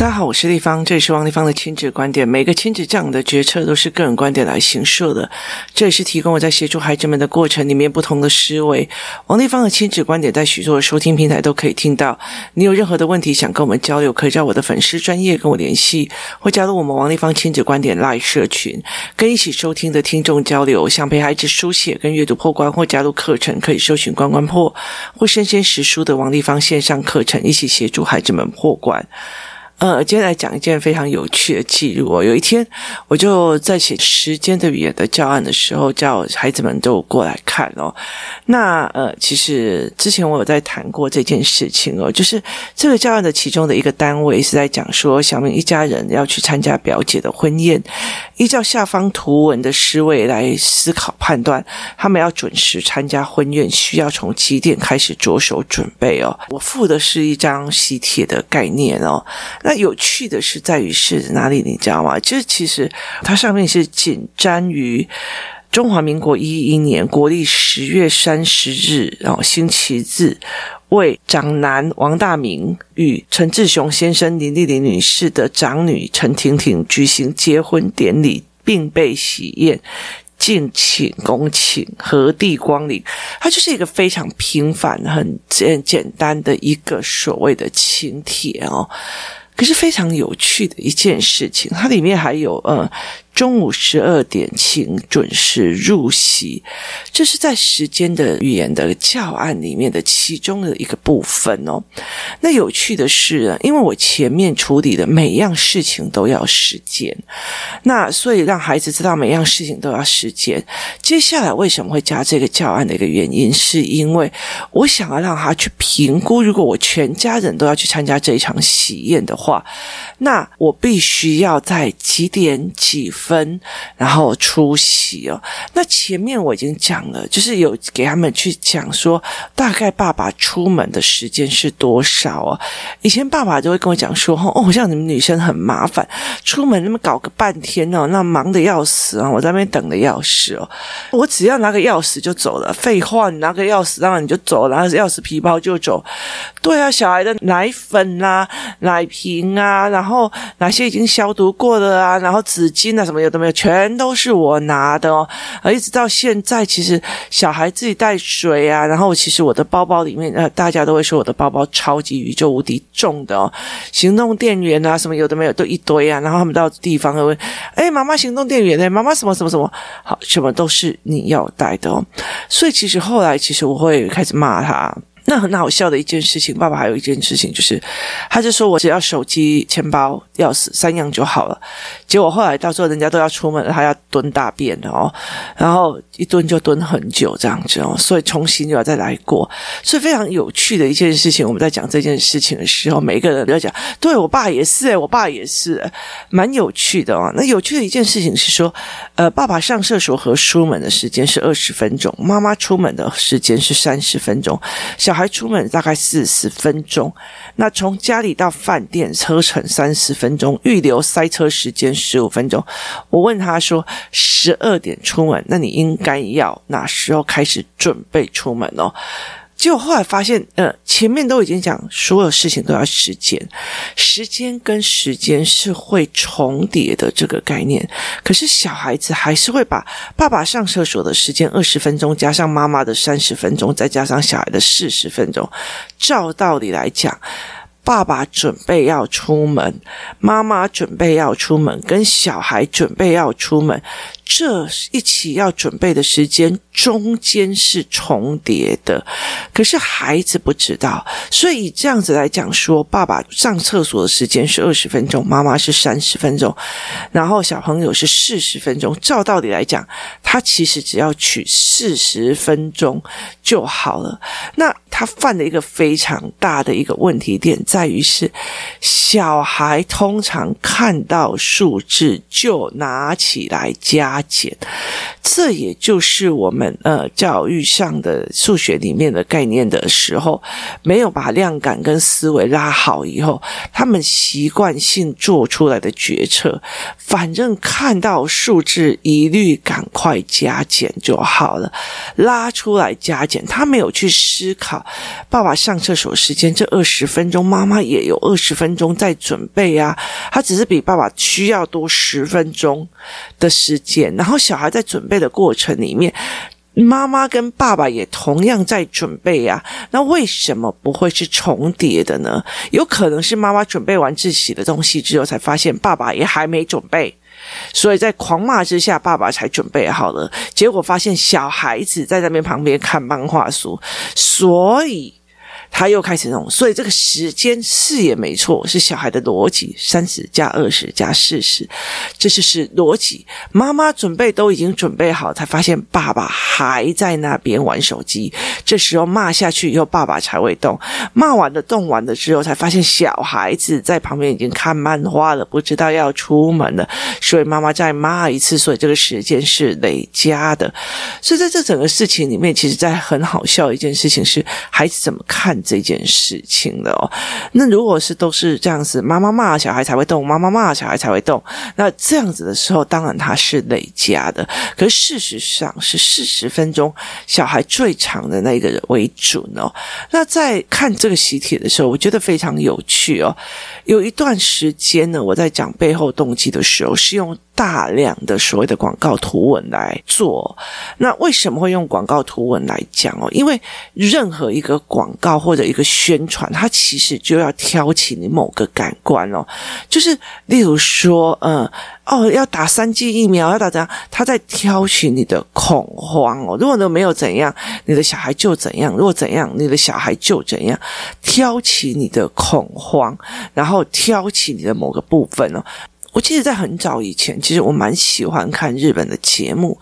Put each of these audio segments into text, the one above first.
大家好，我是丽芳，这里是王丽芳的亲子观点。每个亲子这样的决策都是个人观点来形设的，这也是提供我在协助孩子们的过程里面不同的思维。王丽芳的亲子观点在许多的收听平台都可以听到。你有任何的问题想跟我们交流，可以在我的粉丝专业跟我联系，或加入我们王丽芳亲子观点 Live 社群，跟一起收听的听众交流。想陪孩子书写跟阅读破关，或加入课程，可以搜寻关关破或生鲜识书的王丽芳线上课程，一起协助孩子们破关。呃，今天来讲一件非常有趣的记录哦。有一天，我就在写时间的语言的教案的时候，叫孩子们都过来看哦。那呃，其实之前我有在谈过这件事情哦，就是这个教案的其中的一个单位是在讲说，小明一家人要去参加表姐的婚宴，依照下方图文的思维来思考判断，他们要准时参加婚宴，需要从几点开始着手准备哦。我附的是一张喜帖的概念哦。有趣的是在于是哪里，你知道吗？就是其实它上面是仅瞻于中华民国一一年国历十月三十日，然后星期日，为长男王大明与陈志雄先生、林丽玲女士的长女陈婷婷举行结婚典礼，并备喜宴，敬请恭请，何地光临？它就是一个非常平凡、很简简单的一个所谓的请帖哦。可是非常有趣的一件事情，它里面还有呃。中午十二点，请准时入席。这是在时间的语言的教案里面的其中的一个部分哦。那有趣的是，因为我前面处理的每样事情都要时间，那所以让孩子知道每样事情都要时间。接下来为什么会加这个教案的一个原因，是因为我想要让他去评估，如果我全家人都要去参加这一场喜宴的话，那我必须要在几点几分。然后出席哦。那前面我已经讲了，就是有给他们去讲说，大概爸爸出门的时间是多少哦。以前爸爸就会跟我讲说，哦，像你们女生很麻烦，出门那么搞个半天哦，那忙得要死啊！我在那边等的要死哦，我只要拿个钥匙就走了。废话，你拿个钥匙，当然你就走，拿个钥匙皮包就走。对啊，小孩的奶粉啊、奶瓶啊，然后哪些已经消毒过的啊，然后纸巾啊什么。有的没有，全都是我拿的哦，而一直到现在，其实小孩自己带水啊，然后其实我的包包里面，呃，大家都会说我的包包超级宇宙无敌重的哦，行动电源啊，什么有的没有，都一堆啊，然后他们到地方会问，哎，妈妈行动电源呢？妈妈什么什么什么，好，什么都是你要带的哦，所以其实后来，其实我会开始骂他。那很好笑的一件事情，爸爸还有一件事情，就是他就说我只要手机、钱包、钥匙三样就好了。结果后来到时候人家都要出门了，他要蹲大便哦，然后一蹲就蹲很久这样子哦，所以重新又要再来过。所以非常有趣的一件事情，我们在讲这件事情的时候，每个人都要讲，对我爸也是，我爸也是，蛮有趣的哦。那有趣的一件事情是说，呃，爸爸上厕所和出门的时间是二十分钟，妈妈出门的时间是三十分钟，小孩。还出门大概四十分钟，那从家里到饭店车程三十分钟，预留塞车时间十五分钟。我问他说：“十二点出门，那你应该要哪时候开始准备出门哦？”结果后来发现，呃，前面都已经讲，所有事情都要时间，时间跟时间是会重叠的这个概念。可是小孩子还是会把爸爸上厕所的时间二十分钟，加上妈妈的三十分钟，再加上小孩的四十分钟，照道理来讲。爸爸准备要出门，妈妈准备要出门，跟小孩准备要出门，这一起要准备的时间中间是重叠的，可是孩子不知道，所以以这样子来讲说，爸爸上厕所的时间是二十分钟，妈妈是三十分钟，然后小朋友是四十分钟。照道理来讲，他其实只要取四十分钟就好了。那他犯了一个非常大的一个问题点，在于是小孩通常看到数字就拿起来加减。这也就是我们呃教育上的数学里面的概念的时候，没有把量感跟思维拉好以后，他们习惯性做出来的决策，反正看到数字一律赶快加减就好了，拉出来加减，他没有去思考爸爸上厕所时间这二十分钟，妈妈也有二十分钟在准备啊，他只是比爸爸需要多十分钟的时间，然后小孩在准备的过程里面，妈妈跟爸爸也同样在准备呀。那为什么不会是重叠的呢？有可能是妈妈准备完自己的东西之后，才发现爸爸也还没准备，所以在狂骂之下，爸爸才准备好了。结果发现小孩子在那边旁边看漫画书，所以。他又开始弄，所以这个时间是也没错，是小孩的逻辑，三十加二十加四十，这就是逻辑。妈妈准备都已经准备好，才发现爸爸还在那边玩手机。这时候骂下去以后，爸爸才会动。骂完了，动完了之后，才发现小孩子在旁边已经看漫画了，不知道要出门了。所以妈妈再骂一次，所以这个时间是累加的。所以在这整个事情里面，其实在很好笑一件事情是，孩子怎么看这件事情的哦，那如果是都是这样子，妈妈骂小孩才会动，妈妈骂小孩才会动，那这样子的时候，当然它是累加的。可是事实上是四十分钟，小孩最长的那个人为准哦。那在看这个习题的时候，我觉得非常有趣哦。有一段时间呢，我在讲背后动机的时候，是用大量的所谓的广告图文来做。那为什么会用广告图文来讲哦？因为任何一个广告或者一个宣传，它其实就要挑起你某个感官哦。就是例如说，嗯，哦，要打三剂疫苗，要打怎样？它在挑起你的恐慌哦。如果都没有怎样，你的小孩就怎样；如果怎样，你的小孩就怎样。挑起你的恐慌，然后挑起你的某个部分哦。我记得在很早以前，其实我蛮喜欢看日本的节目。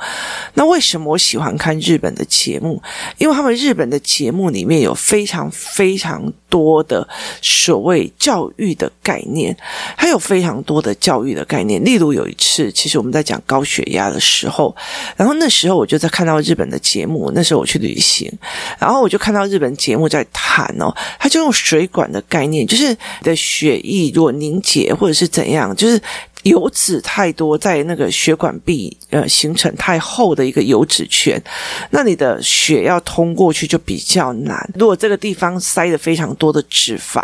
那为什么我喜欢看日本的节目？因为他们日本的节目里面有非常非常多的所谓教育的概念，还有非常多的教育的概念。例如有一次，其实我们在讲高血压的时候，然后那时候我就在看到日本的节目。那时候我去旅行，然后我就看到日本节目在谈哦，他就用水管的概念，就是你的血液如果凝结或者是怎样，就是。油脂太多，在那个血管壁呃形成太厚的一个油脂圈，那你的血要通过去就比较难。如果这个地方塞了非常多的脂肪，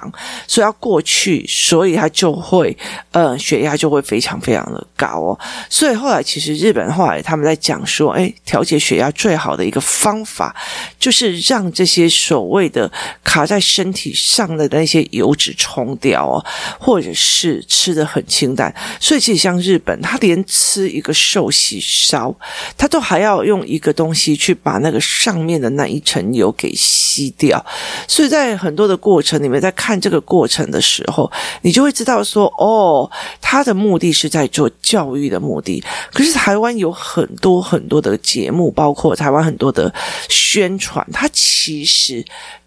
所以要过去，所以它就会呃血压就会非常非常的高哦。所以后来其实日本后来他们在讲说，哎，调节血压最好的一个方法就是让这些所谓的卡在身体上的那些油脂冲掉哦，或者是吃得很清淡。所以其实像日本，他连吃一个寿喜烧，他都还要用一个东西去把那个上面的那一层油给吸掉。所以在很多的过程里面，在看这个过程的时候，你就会知道说，哦，他的目的是在做教育的目的。可是台湾有很多很多的节目，包括台湾很多的宣传，它其实。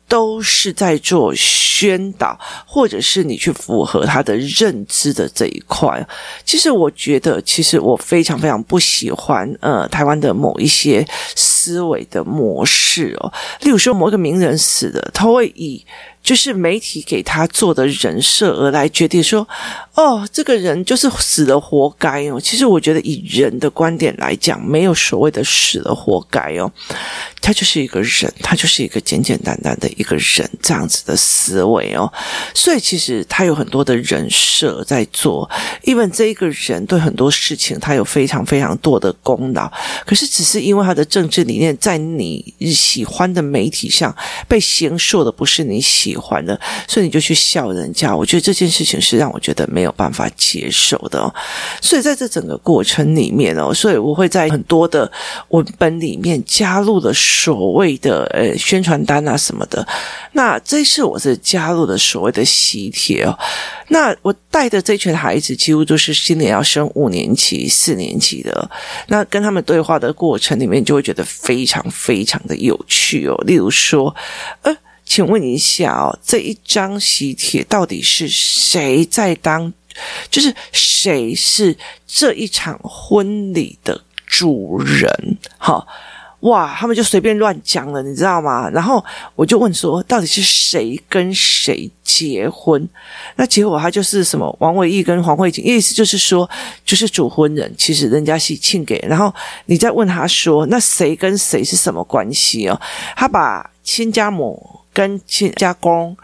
都是在做宣导，或者是你去符合他的认知的这一块。其实我觉得，其实我非常非常不喜欢呃台湾的某一些思维的模式哦。例如说，某一个名人死了，他会以。就是媒体给他做的人设而来决定说，哦，这个人就是死了活该哦。其实我觉得以人的观点来讲，没有所谓的死了活该哦，他就是一个人，他就是一个简简单单的一个人这样子的思维哦。所以其实他有很多的人设在做，因为这一个人对很多事情他有非常非常多的功劳，可是只是因为他的政治理念在你喜欢的媒体上被形塑的不是你喜欢。欢的，所以你就去笑人家，我觉得这件事情是让我觉得没有办法接受的哦。所以在这整个过程里面哦，所以我会在很多的文本里面加入了所谓的呃宣传单啊什么的。那这次我是加入了所谓的喜帖哦。那我带的这群孩子几乎都是今年要升五年级、四年级的。那跟他们对话的过程里面，就会觉得非常非常的有趣哦。例如说，呃。请问一下哦，这一张喜帖到底是谁在当？就是谁是这一场婚礼的主人，好。哇，他们就随便乱讲了，你知道吗？然后我就问说，到底是谁跟谁结婚？那结果他就是什么王维义跟黄慧瑾，意思就是说，就是主婚人，其实人家是庆给。然后你再问他说，那谁跟谁是什么关系哦？他把亲家母跟亲家公。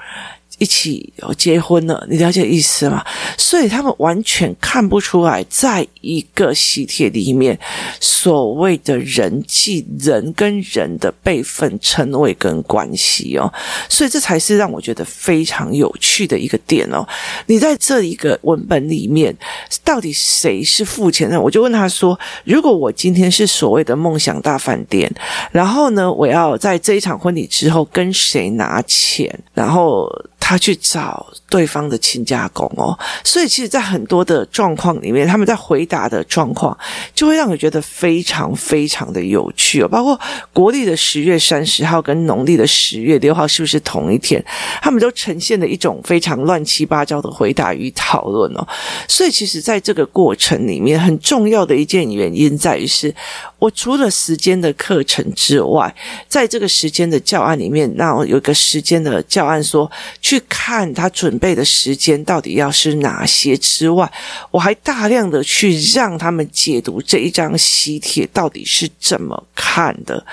一起结婚了，你了解意思吗？所以他们完全看不出来，在一个喜帖里面所谓的人际人跟人的辈分称谓跟关系哦，所以这才是让我觉得非常有趣的一个点哦。你在这一个文本里面，到底谁是付钱的？我就问他说：“如果我今天是所谓的梦想大饭店，然后呢，我要在这一场婚礼之后跟谁拿钱？然后。”他去找对方的亲家公哦，所以其实，在很多的状况里面，他们在回答的状况，就会让你觉得非常非常的有趣哦。包括国历的十月三十号跟农历的十月六号是不是同一天？他们都呈现了一种非常乱七八糟的回答与讨论哦。所以，其实，在这个过程里面，很重要的一件原因在于是，我除了时间的课程之外，在这个时间的教案里面，那我有一个时间的教案说去看他准备的时间到底要是哪些之外，我还大量的去让他们解读这一张喜帖到底是怎么看的。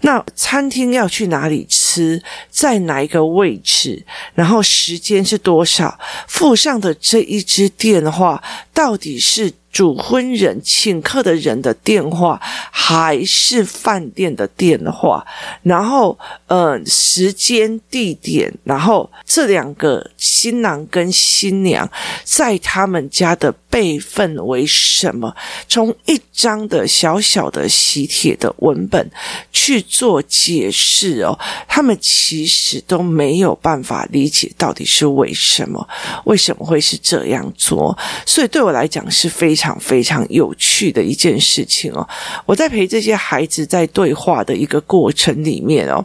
那餐厅要去哪里吃，在哪一个位置，然后时间是多少？附上的这一支电话到底是？主婚人请客的人的电话，还是饭店的电话？然后，呃，时间、地点，然后这两个新郎跟新娘在他们家的辈分为什么？从一张的小小的喜帖的文本去做解释哦，他们其实都没有办法理解到底是为什么，为什么会是这样做？所以对我来讲是非常非常有趣的一件事情哦。我在陪这些孩子在对话的一个过程里面哦，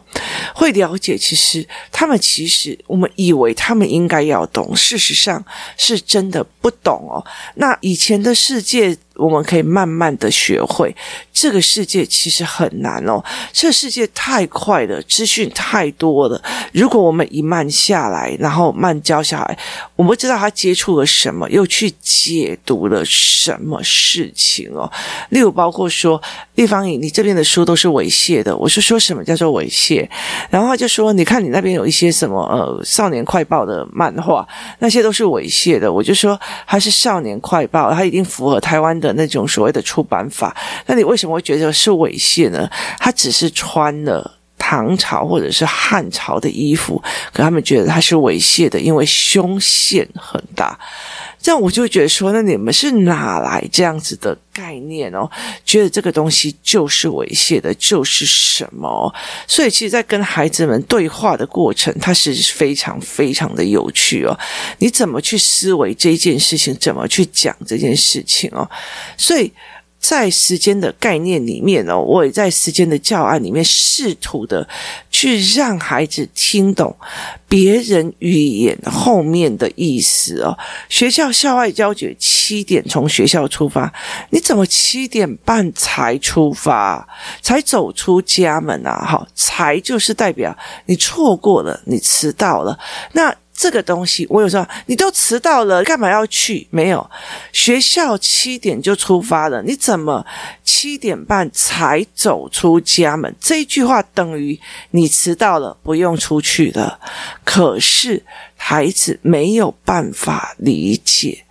会了解其实他们其实我们以为他们应该要懂，事实上是真的不懂哦。那那以前的世界。我们可以慢慢的学会，这个世界其实很难哦，这个世界太快了，资讯太多了。如果我们一慢下来，然后慢教小孩，我不知道他接触了什么，又去解读了什么事情哦。例如，包括说，立方颖，你这边的书都是猥亵的。我是说什么叫做猥亵？然后他就说，你看你那边有一些什么呃少年快报的漫画，那些都是猥亵的。我就说，他是少年快报，它一定符合台湾的那种所谓的出版法，那你为什么会觉得是猥亵呢？他只是穿了唐朝或者是汉朝的衣服，可他们觉得他是猥亵的，因为胸线很大。这样我就觉得说，那你们是哪来这样子的概念哦？觉得这个东西就是猥亵的，就是什么？所以，其实，在跟孩子们对话的过程，它是非常非常的有趣哦。你怎么去思维这件事情？怎么去讲这件事情哦？所以。在时间的概念里面哦，我也在时间的教案里面试图的去让孩子听懂别人语言后面的意思哦。学校校外教学七点从学校出发，你怎么七点半才出发，才走出家门啊？好，才就是代表你错过了，你迟到了。那。这个东西，我有时候你都迟到了，干嘛要去？没有，学校七点就出发了，你怎么七点半才走出家门？这句话等于你迟到了，不用出去了。可是孩子没有办法理解。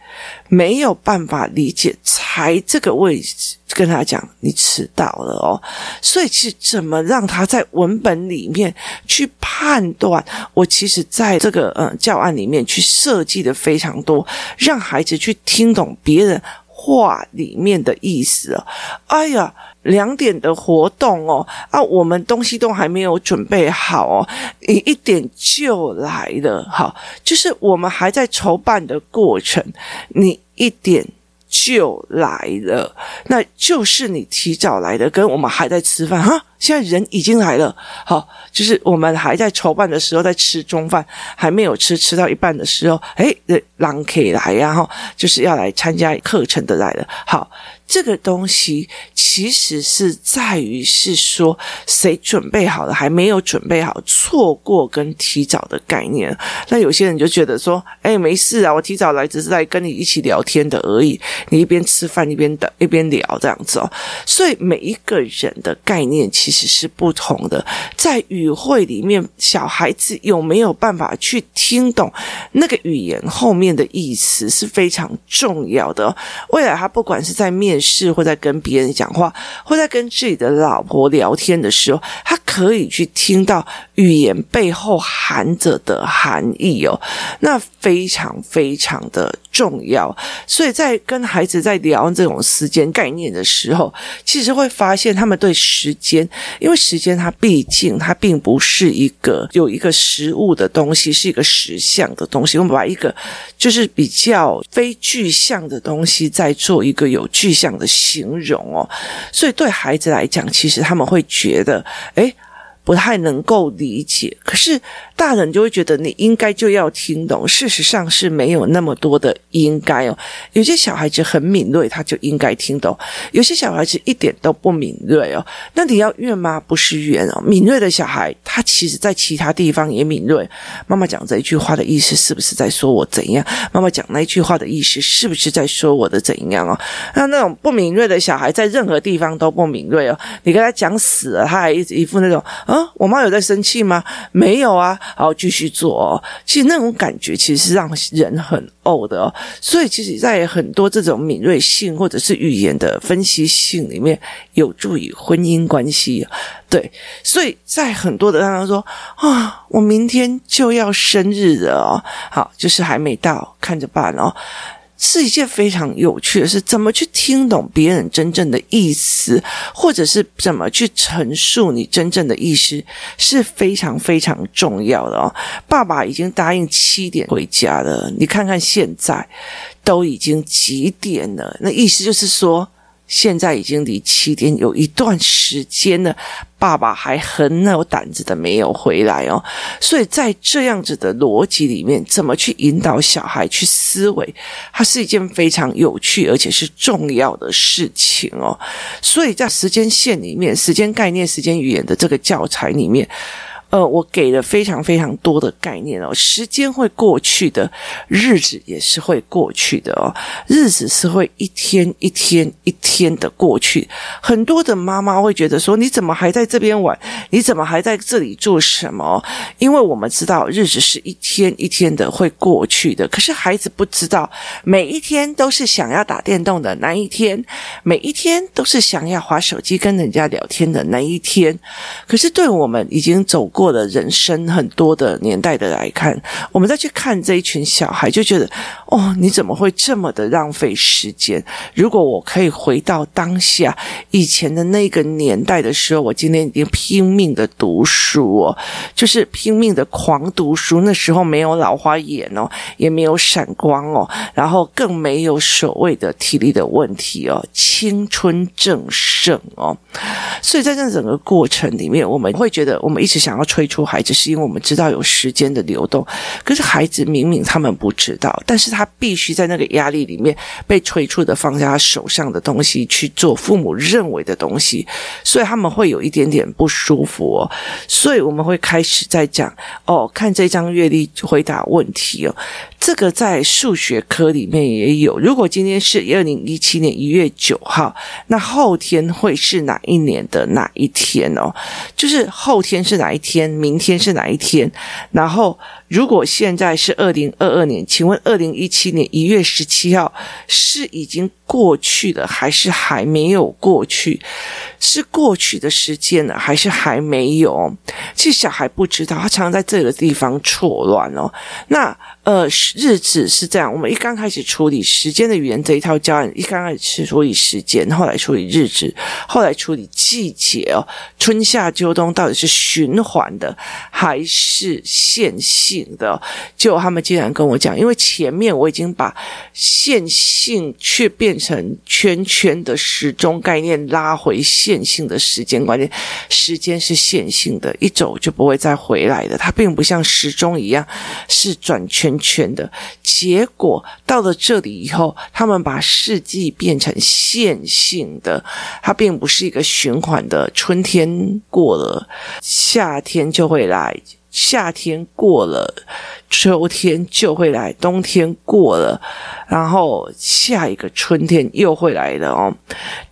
没有办法理解，才这个位置跟他讲你迟到了哦，所以其实怎么让他在文本里面去判断？我其实在这个嗯教案里面去设计的非常多，让孩子去听懂别人话里面的意思啊。哎呀！两点的活动哦，啊，我们东西都还没有准备好哦，你一点就来了，好，就是我们还在筹办的过程，你一点就来了，那就是你提早来的，跟我们还在吃饭哈。现在人已经来了，好，就是我们还在筹办的时候，在吃中饭，还没有吃，吃到一半的时候，诶，人可以来呀，哈，就是要来参加课程的来了，好。这个东西其实是在于是说谁准备好了，还没有准备好，错过跟提早的概念。那有些人就觉得说，哎，没事啊，我提早来只是来跟你一起聊天的而已。你一边吃饭一边等一边聊这样子哦。所以每一个人的概念其实其实是不同的。在语会里面，小孩子有没有办法去听懂那个语言后面的意思是非常重要的。未来他不管是在面试或在跟别人讲话，或在跟自己的老婆聊天的时候，他可以去听到语言背后含着的含义哦，那非常非常的重要。所以在跟孩子在聊这种时间概念的时候，其实会发现他们对时间，因为时间它毕竟它并不是一个有一个实物的东西，是一个实像的东西。我们把一个就是比较非具象的东西，在做一个有具象的形容哦，所以对孩子来讲，其实他们会觉得，诶。不太能够理解，可是大人就会觉得你应该就要听懂。事实上是没有那么多的应该哦。有些小孩子很敏锐，他就应该听懂；有些小孩子一点都不敏锐哦。那你要怨吗？不是怨哦。敏锐的小孩，他其实在其他地方也敏锐。妈妈讲这一句话的意思，是不是在说我怎样？妈妈讲那一句话的意思，是不是在说我的怎样哦？那那种不敏锐的小孩，在任何地方都不敏锐哦。你跟他讲死了，他还一一副那种。啊，我妈有在生气吗？没有啊，好，继续做哦。其实那种感觉其实是让人很呕的哦。所以，其实，在很多这种敏锐性或者是语言的分析性里面，有助于婚姻关系。对，所以在很多的当中说啊，我明天就要生日了哦，好，就是还没到，看着办哦。是一件非常有趣的事，怎么去听懂别人真正的意思，或者是怎么去陈述你真正的意思，是非常非常重要的哦。爸爸已经答应七点回家了，你看看现在都已经几点了？那意思就是说。现在已经离七点有一段时间了，爸爸还很有胆子的没有回来哦。所以在这样子的逻辑里面，怎么去引导小孩去思维，它是一件非常有趣而且是重要的事情哦。所以在时间线里面，时间概念、时间语言的这个教材里面。呃，我给了非常非常多的概念哦，时间会过去的，日子也是会过去的哦，日子是会一天一天一天的过去。很多的妈妈会觉得说，你怎么还在这边玩？你怎么还在这里做什么？因为我们知道日子是一天一天的会过去的，可是孩子不知道，每一天都是想要打电动的那一天，每一天都是想要滑手机跟人家聊天的那一天。可是对我们已经走过。过了人生很多的年代的来看，我们再去看这一群小孩，就觉得哦，你怎么会这么的浪费时间？如果我可以回到当下以前的那个年代的时候，我今天已经拼命的读书哦，就是拼命的狂读书。那时候没有老花眼哦，也没有闪光哦，然后更没有所谓的体力的问题哦，青春正盛哦。所以在这整个过程里面，我们会觉得我们一直想要。催促孩子，是因为我们知道有时间的流动，可是孩子明明他们不知道，但是他必须在那个压力里面被催促的放下他手上的东西去做父母认为的东西，所以他们会有一点点不舒服哦。所以我们会开始在讲哦，看这张阅历回答问题哦。这个在数学科里面也有。如果今天是二零一七年一月九号，那后天会是哪一年的哪一天哦？就是后天是哪一天，明天是哪一天？然后，如果现在是二零二二年，请问二零一七年一月十七号是已经过去了，还是还没有过去？是过去的时间呢，还是还没有？其实小孩不知道，他常常在这个地方错乱哦。那。呃，日子是这样，我们一刚开始处理时间的语言这一套教案，一刚开始处理时间，后来处理日子，后来处理季节哦，春夏秋冬到底是循环的还是线性的？就他们竟然跟我讲，因为前面我已经把线性却变成圈圈的时钟概念拉回线性的时间观念，时间是线性的，一走就不会再回来的，它并不像时钟一样是转圈。全的结果到了这里以后，他们把世纪变成线性的，它并不是一个循环的。春天过了，夏天就会来；夏天过了，秋天就会来；冬天过了，然后下一个春天又会来的哦。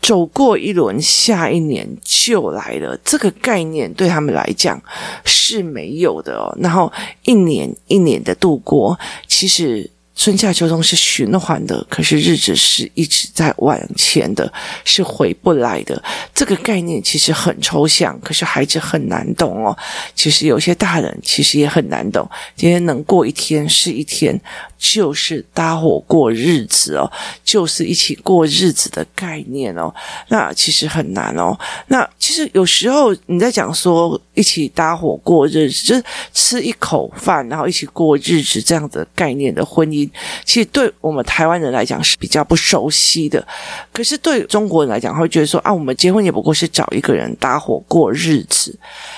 走过一轮，下一年就来了。这个概念对他们来讲是没有的哦。然后一年一年的度过，其实。春夏秋冬是循环的，可是日子是一直在往前的，是回不来的。这个概念其实很抽象，可是孩子很难懂哦。其实有些大人其实也很难懂。今天能过一天是一天，就是搭伙过日子哦，就是一起过日子的概念哦。那其实很难哦。那其实有时候你在讲说一起搭伙过日子，就是吃一口饭，然后一起过日子这样的概念的婚姻。其实对我们台湾人来讲是比较不熟悉的，可是对中国人来讲，会觉得说啊，我们结婚也不过是找一个人搭伙过日子。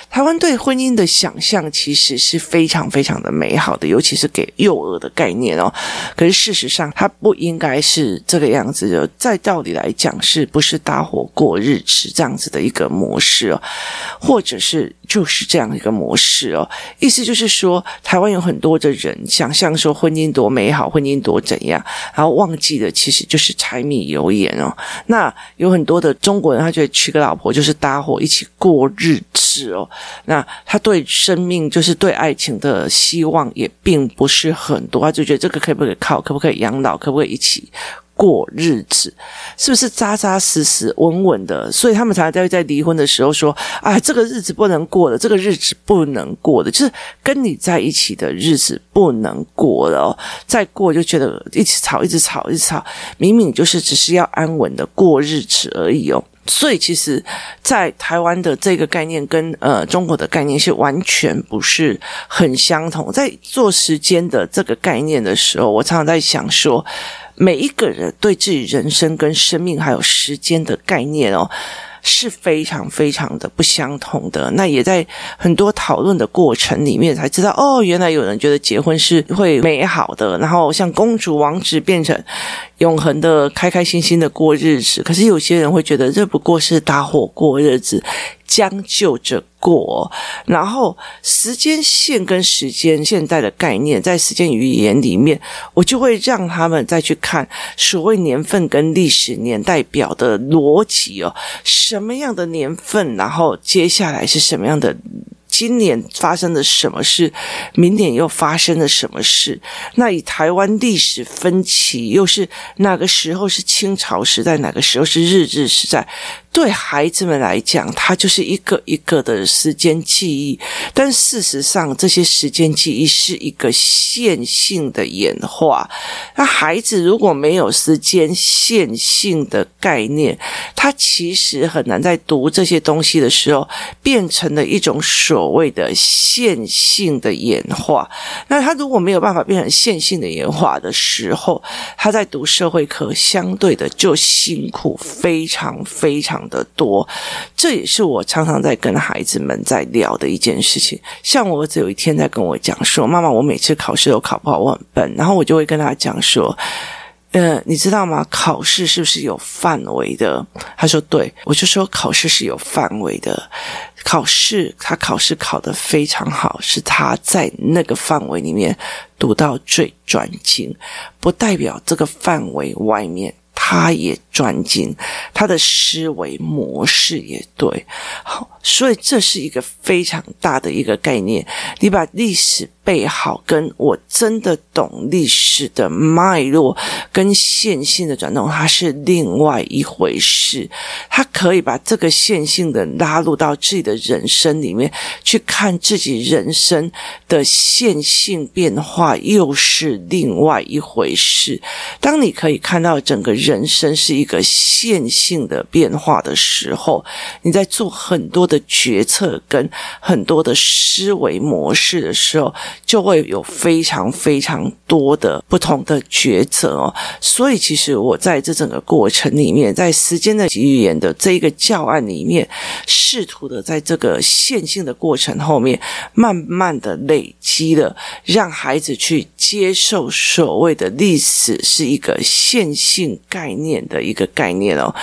台湾对婚姻的想象其实是非常非常的美好的，尤其是给幼儿的概念哦。可是事实上，它不应该是这个样子的。在道理来讲，是不是搭伙过日子这样子的一个模式哦？或者是就是这样一个模式哦？意思就是说，台湾有很多的人想象说婚姻多美好，婚姻多怎样，然后忘记的其实就是柴米油盐哦。那有很多的中国人，他觉得娶个老婆就是搭伙一起过日子哦。那他对生命，就是对爱情的希望也并不是很多，他就觉得这个可不可以靠，可不可以养老，可不可以一起过日子，是不是扎扎实实、稳稳的？所以他们常常在在离婚的时候说：“啊，这个日子不能过了，这个日子不能过的，就是跟你在一起的日子不能过了哦，再过就觉得一直吵，一直吵，一直吵，明明就是只是要安稳的过日子而已哦。”所以，其实，在台湾的这个概念跟呃中国的概念是完全不是很相同。在做时间的这个概念的时候，我常常在想说，每一个人对自己人生跟生命还有时间的概念哦。是非常非常的不相同的。那也在很多讨论的过程里面才知道，哦，原来有人觉得结婚是会美好的，然后像公主王子变成永恒的开开心心的过日子。可是有些人会觉得这不过是搭伙过日子。将就着过，然后时间线跟时间现代的概念，在时间语言里面，我就会让他们再去看所谓年份跟历史年代表的逻辑哦，什么样的年份，然后接下来是什么样的。今年发生了什么事？明年又发生了什么事？那以台湾历史分歧，又是哪个时候是清朝时代，哪个时候是日治时代？对孩子们来讲，它就是一个一个的时间记忆。但事实上，这些时间记忆是一个线性的演化。那孩子如果没有时间线性的概念，他其实很难在读这些东西的时候，变成了一种所谓的线性的演化。那他如果没有办法变成线性的演化的时候，他在读社会课相对的就辛苦非常非常的多，这也是我常常在跟孩子们在聊的一件事情。像我儿子有一天在跟我讲说：“妈妈，我每次考试都考不好，我很笨。”然后我就会跟他讲说：“呃，你知道吗？考试是不是有范围的？”他说：“对。”我就说：“考试是有范围的。考试，他考试考得非常好，是他在那个范围里面读到最专精，不代表这个范围外面。”他也专精，他的思维模式也对，好，所以这是一个非常大的一个概念。你把历史背好，跟我真的懂历史的脉络跟线性的转动，它是另外一回事。他可以把这个线性的拉入到自己的人生里面去看自己人生的线性变化，又是另外一回事。当你可以看到整个人生是一个线性的变化的时候，你在做很多的决策跟很多的思维模式的时候，就会有非常非常多的不同的抉择哦。所以，其实我在这整个过程里面，在时间的语言的这一个教案里面，试图的在这个线性的过程后面，慢慢的累积了，让孩子去接受所谓的历史是一个线性概念的一个概念哦。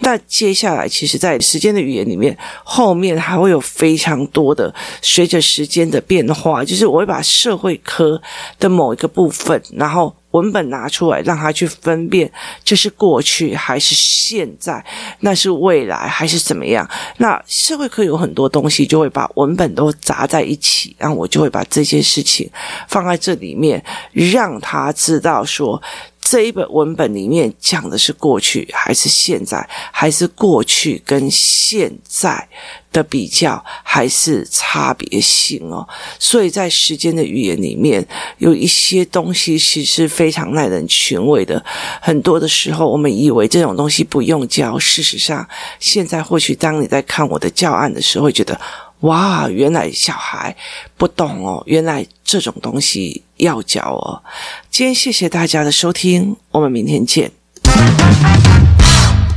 那接下来，其实，在时间的语言里面，后面还会有非常多的随着时间的变化，就是我会把社会科的某一个部分，然后。文本拿出来，让他去分辨这是过去还是现在，那是未来还是怎么样？那社会课有很多东西，就会把文本都砸在一起，然后我就会把这些事情放在这里面，让他知道说。这一本文本里面讲的是过去还是现在，还是过去跟现在的比较，还是差别性哦？所以在时间的语言里面，有一些东西其实非常耐人寻味的。很多的时候，我们以为这种东西不用教，事实上，现在或许当你在看我的教案的时候，会觉得。哇，原来小孩不懂哦，原来这种东西要教哦。今天谢谢大家的收听，我们明天见。